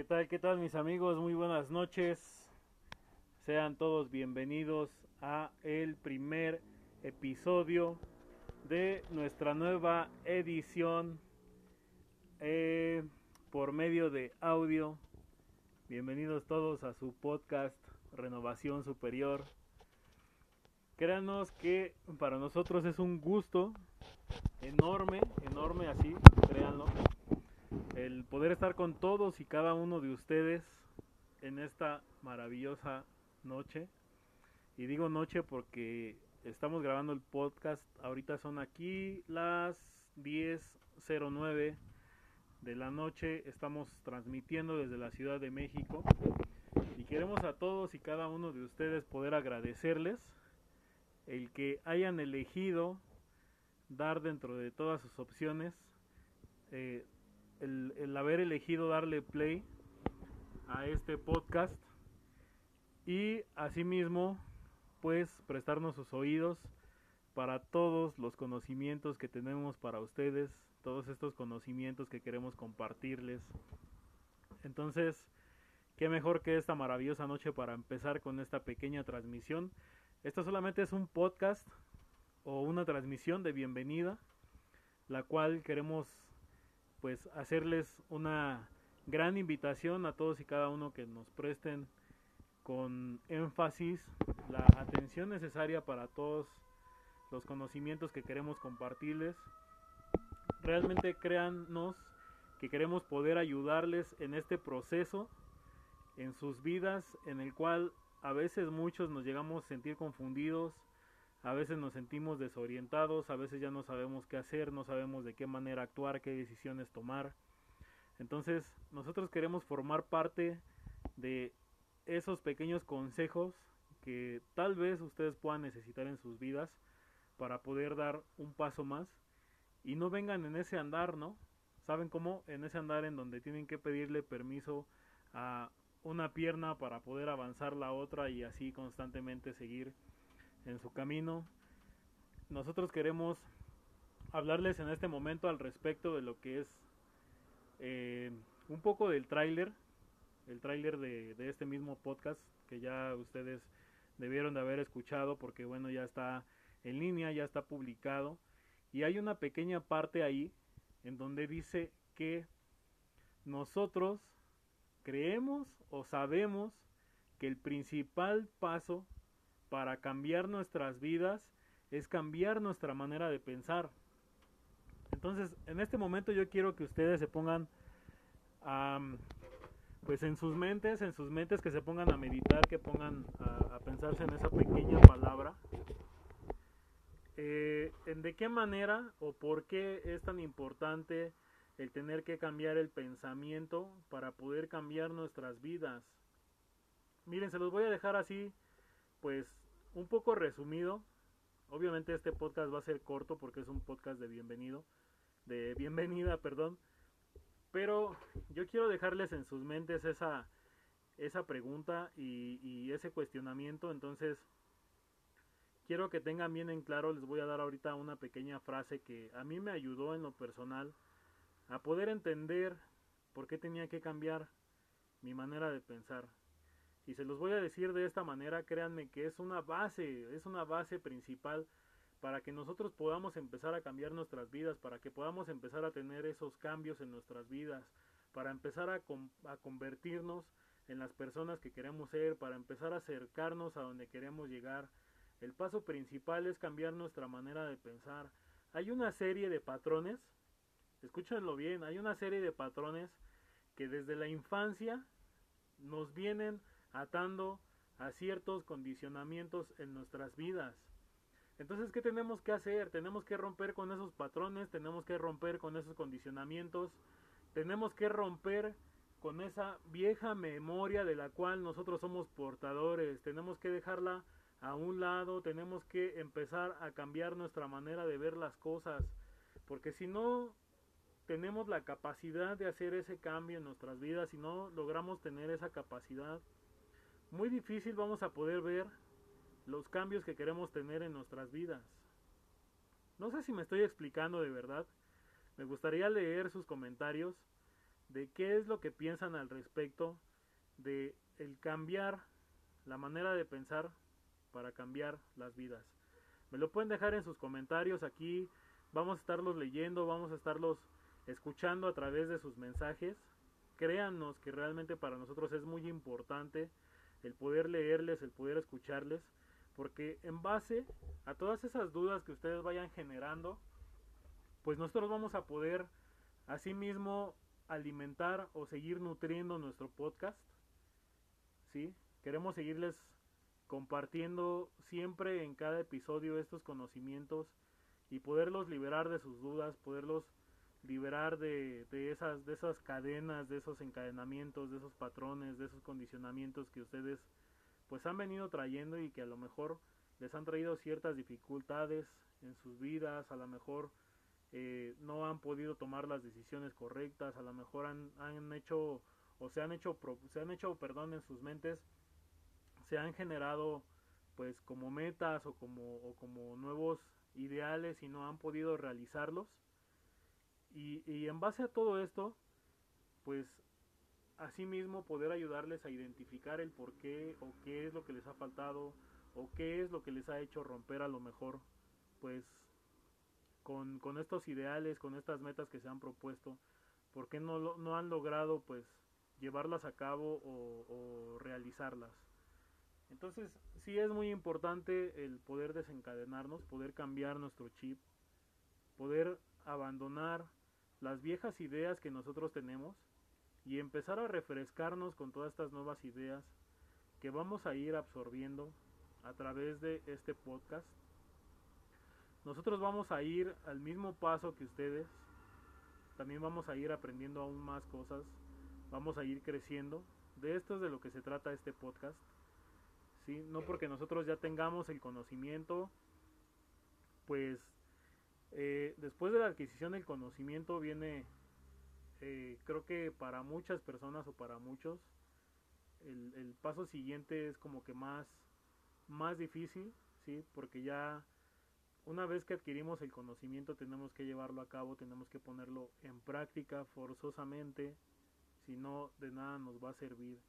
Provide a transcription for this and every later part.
¿Qué tal? ¿Qué tal mis amigos? Muy buenas noches. Sean todos bienvenidos a el primer episodio de nuestra nueva edición eh, por medio de audio. Bienvenidos todos a su podcast Renovación Superior. Créanos que para nosotros es un gusto enorme, enorme así, créanlo, el poder estar con todos y cada uno de ustedes en esta maravillosa noche. Y digo noche porque estamos grabando el podcast, ahorita son aquí las 10.09 de la noche, estamos transmitiendo desde la Ciudad de México. Y queremos a todos y cada uno de ustedes poder agradecerles el que hayan elegido dar dentro de todas sus opciones eh, el, haber elegido darle play a este podcast y asimismo pues prestarnos sus oídos para todos los conocimientos que tenemos para ustedes, todos estos conocimientos que queremos compartirles. Entonces, qué mejor que esta maravillosa noche para empezar con esta pequeña transmisión. Esto solamente es un podcast o una transmisión de bienvenida, la cual queremos pues hacerles una gran invitación a todos y cada uno que nos presten con énfasis la atención necesaria para todos los conocimientos que queremos compartirles. Realmente créannos que queremos poder ayudarles en este proceso, en sus vidas, en el cual a veces muchos nos llegamos a sentir confundidos, a veces nos sentimos desorientados, a veces ya no sabemos qué hacer, no sabemos de qué manera actuar, qué decisiones tomar. Entonces, nosotros queremos formar parte de esos pequeños consejos que tal vez ustedes puedan necesitar en sus vidas para poder dar un paso más y no vengan en ese andar, ¿no? ¿Saben cómo? En ese andar en donde tienen que pedirle permiso a una pierna para poder avanzar la otra y así constantemente seguir en su camino. Nosotros queremos hablarles en este momento al respecto de lo que es eh, un poco del tráiler, el tráiler de, de este mismo podcast que ya ustedes debieron de haber escuchado porque bueno ya está en línea, ya está publicado y hay una pequeña parte ahí en donde dice que nosotros creemos o sabemos que el principal paso para cambiar nuestras vidas es cambiar nuestra manera de pensar. Entonces, en este momento yo quiero que ustedes se pongan pues en sus mentes, en sus mentes que se pongan a meditar, que pongan a, pensarse en esa pequeña palabra. Eh, en de qué manera o por qué es tan importante el tener que cambiar el pensamiento para poder cambiar nuestras vidas. Miren, se los voy a dejar así, pues un poco resumido. Obviamente este podcast va a ser corto porque es un podcast de bienvenido, de bienvenida, perdón. Pero yo quiero dejarles en sus mentes esa, esa pregunta y, y ese cuestionamiento. Entonces, quiero que tengan bien en claro, les voy a dar ahorita una pequeña frase que a mí me ayudó en lo personal a poder entender por qué tenía que cambiar mi manera de pensar. Y se los voy a decir de esta manera, créanme que es una base, es una base principal para que nosotros podamos empezar a cambiar nuestras vidas, para que podamos empezar a tener esos cambios en nuestras vidas, para empezar a, a convertirnos en las personas que queremos ser, para empezar a acercarnos a donde queremos llegar. El paso principal es cambiar nuestra manera de pensar. Hay una serie de patrones, escúchenlo bien, hay una serie de patrones que desde la infancia nos vienen atando a ciertos condicionamientos en nuestras vidas. Entonces, ¿qué tenemos que hacer? Tenemos que romper con esos patrones, tenemos que romper con esos condicionamientos, tenemos que romper con esa vieja memoria de la cual nosotros somos portadores, tenemos que dejarla a un lado, tenemos que empezar a cambiar nuestra manera de ver las cosas, porque si no tenemos la capacidad de hacer ese cambio en nuestras vidas, si no logramos tener esa capacidad, muy difícil vamos a poder ver los cambios que queremos tener en nuestras vidas. No sé si me estoy explicando de verdad. Me gustaría leer sus comentarios de qué es lo que piensan al respecto de el cambiar la manera de pensar para cambiar las vidas. Me lo pueden dejar en sus comentarios aquí, vamos a estarlos leyendo, vamos a estarlos escuchando a través de sus mensajes. Créannos que realmente para nosotros es muy importante el poder leerles, el poder escucharles, porque en base a todas esas dudas que ustedes vayan generando, pues nosotros vamos a poder asimismo alimentar o seguir nutriendo nuestro podcast. ¿Sí? Queremos seguirles compartiendo siempre en cada episodio estos conocimientos y poderlos liberar de sus dudas, poderlos liberar de, de, esas, de esas cadenas, de esos encadenamientos, de esos patrones, de esos condicionamientos que ustedes pues han venido trayendo y que a lo mejor les han traído ciertas dificultades en sus vidas, a lo mejor eh, no han podido tomar las decisiones correctas, a lo mejor han, han hecho o se han hecho, se han hecho, perdón, en sus mentes, se han generado pues como metas o como, o como nuevos ideales y no han podido realizarlos. Y, y en base a todo esto, pues asimismo poder ayudarles a identificar el por qué o qué es lo que les ha faltado o qué es lo que les ha hecho romper a lo mejor pues con, con estos ideales, con estas metas que se han propuesto, por qué no, no han logrado pues llevarlas a cabo o, o realizarlas. Entonces sí es muy importante el poder desencadenarnos, poder cambiar nuestro chip, poder abandonar las viejas ideas que nosotros tenemos y empezar a refrescarnos con todas estas nuevas ideas que vamos a ir absorbiendo a través de este podcast. Nosotros vamos a ir al mismo paso que ustedes. También vamos a ir aprendiendo aún más cosas. Vamos a ir creciendo. De esto es de lo que se trata este podcast. ¿Sí? No porque nosotros ya tengamos el conocimiento, pues eh, después de la adquisición del conocimiento viene, eh, creo que para muchas personas o para muchos, el, paso siguiente es como que más, más difícil, ¿sí? Porque ya una vez que adquirimos el conocimiento tenemos que llevarlo a cabo, tenemos que ponerlo en práctica forzosamente, si no de nada nos va a servir.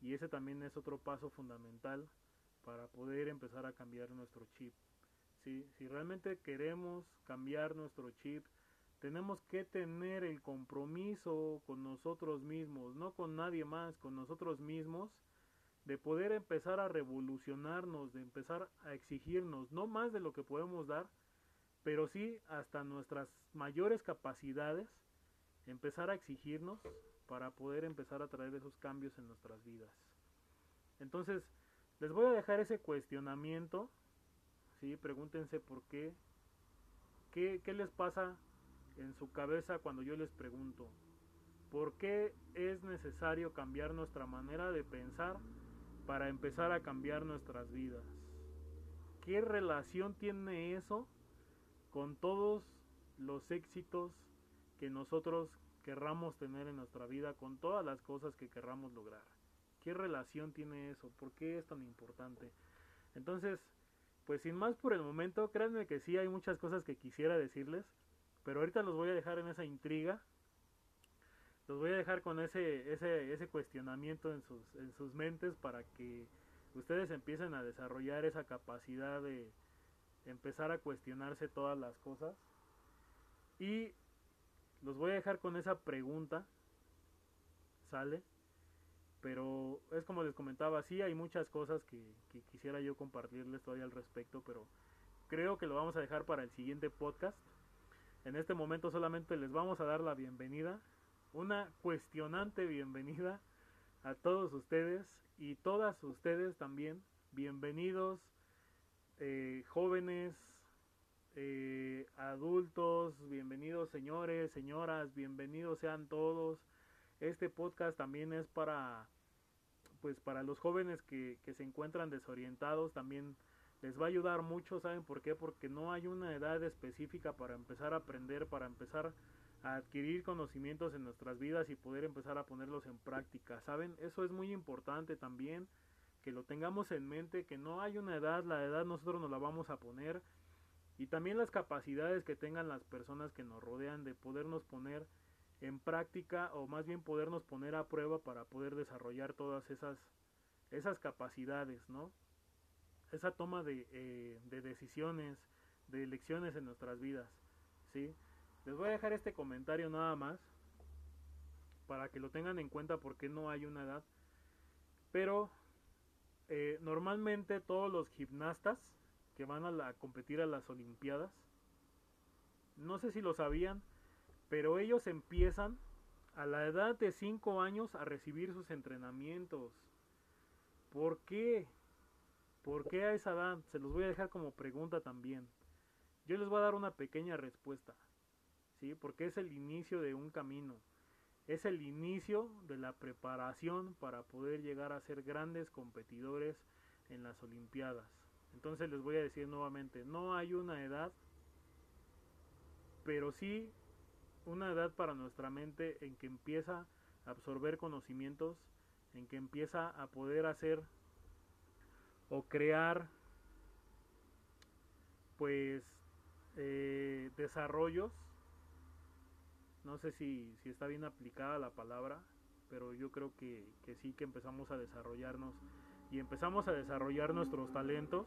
Y ese también es otro paso fundamental para poder empezar a cambiar nuestro chip. Si realmente queremos cambiar nuestro chip, tenemos que tener el compromiso con nosotros mismos, no con nadie más, con nosotros mismos, de poder empezar a revolucionarnos, de empezar a exigirnos, no más de lo que podemos dar, pero sí hasta nuestras mayores capacidades, empezar a exigirnos para poder empezar a traer esos cambios en nuestras vidas. Entonces, les voy a dejar ese cuestionamiento ¿sí? Pregúntense por qué. qué. ¿Qué les pasa en su cabeza cuando yo les pregunto? ¿Por qué es necesario cambiar nuestra manera de pensar para empezar a cambiar nuestras vidas? ¿Qué relación tiene eso con todos los éxitos que nosotros querramos tener en nuestra vida, con todas las cosas que querramos lograr? ¿Qué relación tiene eso? ¿Por qué es tan importante? Entonces, pues sin más por el momento, créanme que sí hay muchas cosas que quisiera decirles, pero ahorita los voy a dejar en esa intriga. Los voy a dejar con ese, ese, cuestionamiento en sus, en sus mentes para que ustedes empiecen a desarrollar esa capacidad de empezar a cuestionarse todas las cosas. Y los voy a dejar con esa pregunta. ¿Sale? Pero es como les comentaba, sí hay muchas cosas que, quisiera yo compartirles todavía al respecto, pero creo que lo vamos a dejar para el siguiente podcast. En este momento solamente les vamos a dar la bienvenida, una cuestionante bienvenida a todos ustedes y todas ustedes también. Bienvenidos eh, jóvenes, eh, adultos, bienvenidos señores, señoras, bienvenidos sean todos este podcast también es para pues para los jóvenes que, que se encuentran desorientados también les va a ayudar mucho, ¿saben por qué? Porque no hay una edad específica para empezar a aprender, para empezar a adquirir conocimientos en nuestras vidas y poder empezar a ponerlos en práctica, ¿saben? Eso es muy importante también, que lo tengamos en mente, que no hay una edad, la edad nosotros nos la vamos a poner y también las capacidades que tengan las personas que nos rodean de podernos poner en práctica o más bien podernos poner a prueba para poder desarrollar todas esas, esas capacidades, ¿no? Esa toma de, eh, de decisiones, de elecciones en nuestras vidas, ¿sí? Les voy a dejar este comentario nada más para que lo tengan en cuenta porque no hay una edad. Pero eh, normalmente todos los gimnastas que van a competir a las Olimpiadas, no sé si lo sabían, pero ellos empiezan a la edad de 5 años a recibir sus entrenamientos. ¿Por qué? ¿Por qué a esa edad? Se los voy a dejar como pregunta también. Yo les voy a dar una pequeña respuesta. ¿Sí? Porque es el inicio de un camino es el inicio de la preparación para poder llegar a ser grandes competidores en las Olimpiadas. Entonces les voy a decir nuevamente, no hay una edad, pero sí una edad para nuestra mente en que empieza a absorber conocimientos, en que empieza a poder hacer o crear pues eh, desarrollos no sé si, si está bien aplicada la palabra, pero yo creo que, que sí que empezamos a desarrollarnos y empezamos a desarrollar nuestros talentos.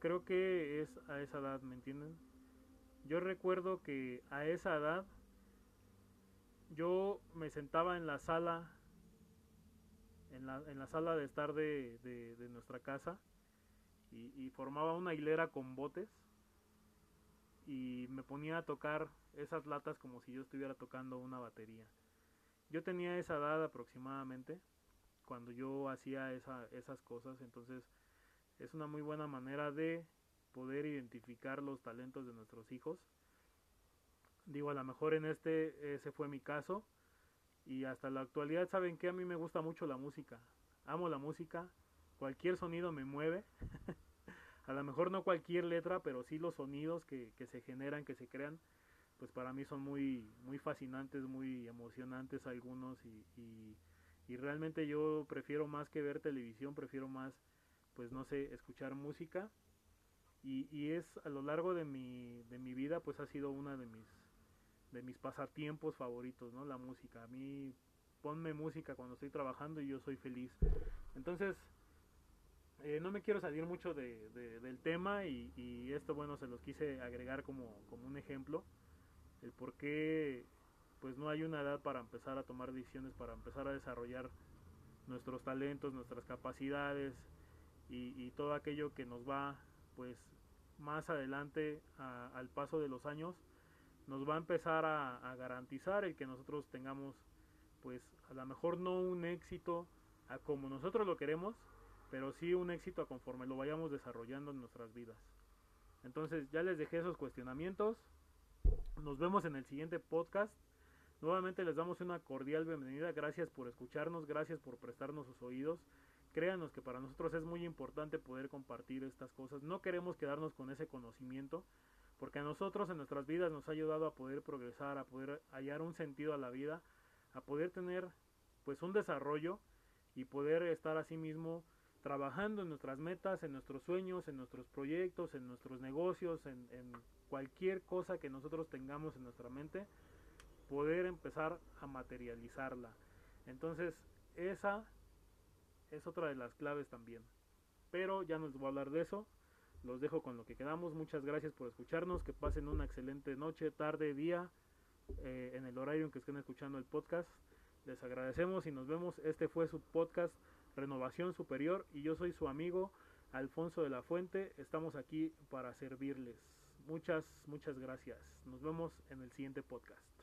Creo que es a esa edad, ¿me entienden? Yo recuerdo que a esa edad yo me sentaba en la sala, en la, en la sala de estar de, de, nuestra casa y, formaba una hilera con botes y me ponía a tocar esas latas como si yo estuviera tocando una batería. Yo tenía esa edad aproximadamente cuando yo hacía esa, esas cosas, entonces es una muy buena manera de poder identificar los talentos de nuestros hijos. Digo, a lo mejor en este ese fue mi caso y hasta la actualidad saben que a mí me gusta mucho la música. Amo la música, cualquier sonido me mueve. a lo mejor no cualquier letra, pero sí los sonidos que, que se generan, que se crean pues para mí son muy, muy fascinantes, muy emocionantes algunos y, y, realmente yo prefiero más que ver televisión, prefiero más, pues no sé, escuchar música y, y es a lo largo de mi, de mi vida pues ha sido una de mis, de mis pasatiempos favoritos, ¿no? La música. A mí ponme música cuando estoy trabajando y yo soy feliz. Entonces, eh, no me quiero salir mucho de, del tema y, y, esto, bueno, se los quise agregar como, como un ejemplo el por qué pues no hay una edad para empezar a tomar decisiones, para empezar a desarrollar nuestros talentos, nuestras capacidades y, todo aquello que nos va pues más adelante al paso de los años nos va a empezar a, garantizar el que nosotros tengamos pues a lo mejor no un éxito como nosotros lo queremos pero sí un éxito a conforme lo vayamos desarrollando en nuestras vidas entonces ya les dejé esos cuestionamientos nos vemos en el siguiente podcast. Nuevamente les damos una cordial bienvenida. Gracias por escucharnos, gracias por prestarnos sus oídos. Créanos que para nosotros es muy importante poder compartir estas cosas. No queremos quedarnos con ese conocimiento, porque a nosotros en nuestras vidas nos ha ayudado a poder progresar, a poder hallar un sentido a la vida, a poder tener pues un desarrollo y poder estar así mismo trabajando en nuestras metas, en nuestros sueños, en nuestros proyectos, en nuestros negocios, en, en cualquier cosa que nosotros tengamos en nuestra mente, poder empezar a materializarla. Entonces, esa es otra de las claves también. Pero ya no les voy a hablar de eso. Los dejo con lo que quedamos. Muchas gracias por escucharnos. Que pasen una excelente noche, tarde, día, eh, en el horario en que estén escuchando el podcast. Les agradecemos y nos vemos. Este fue su podcast Renovación Superior y yo soy su amigo Alfonso de la Fuente. Estamos aquí para servirles. Muchas, muchas gracias. Nos vemos en el siguiente podcast.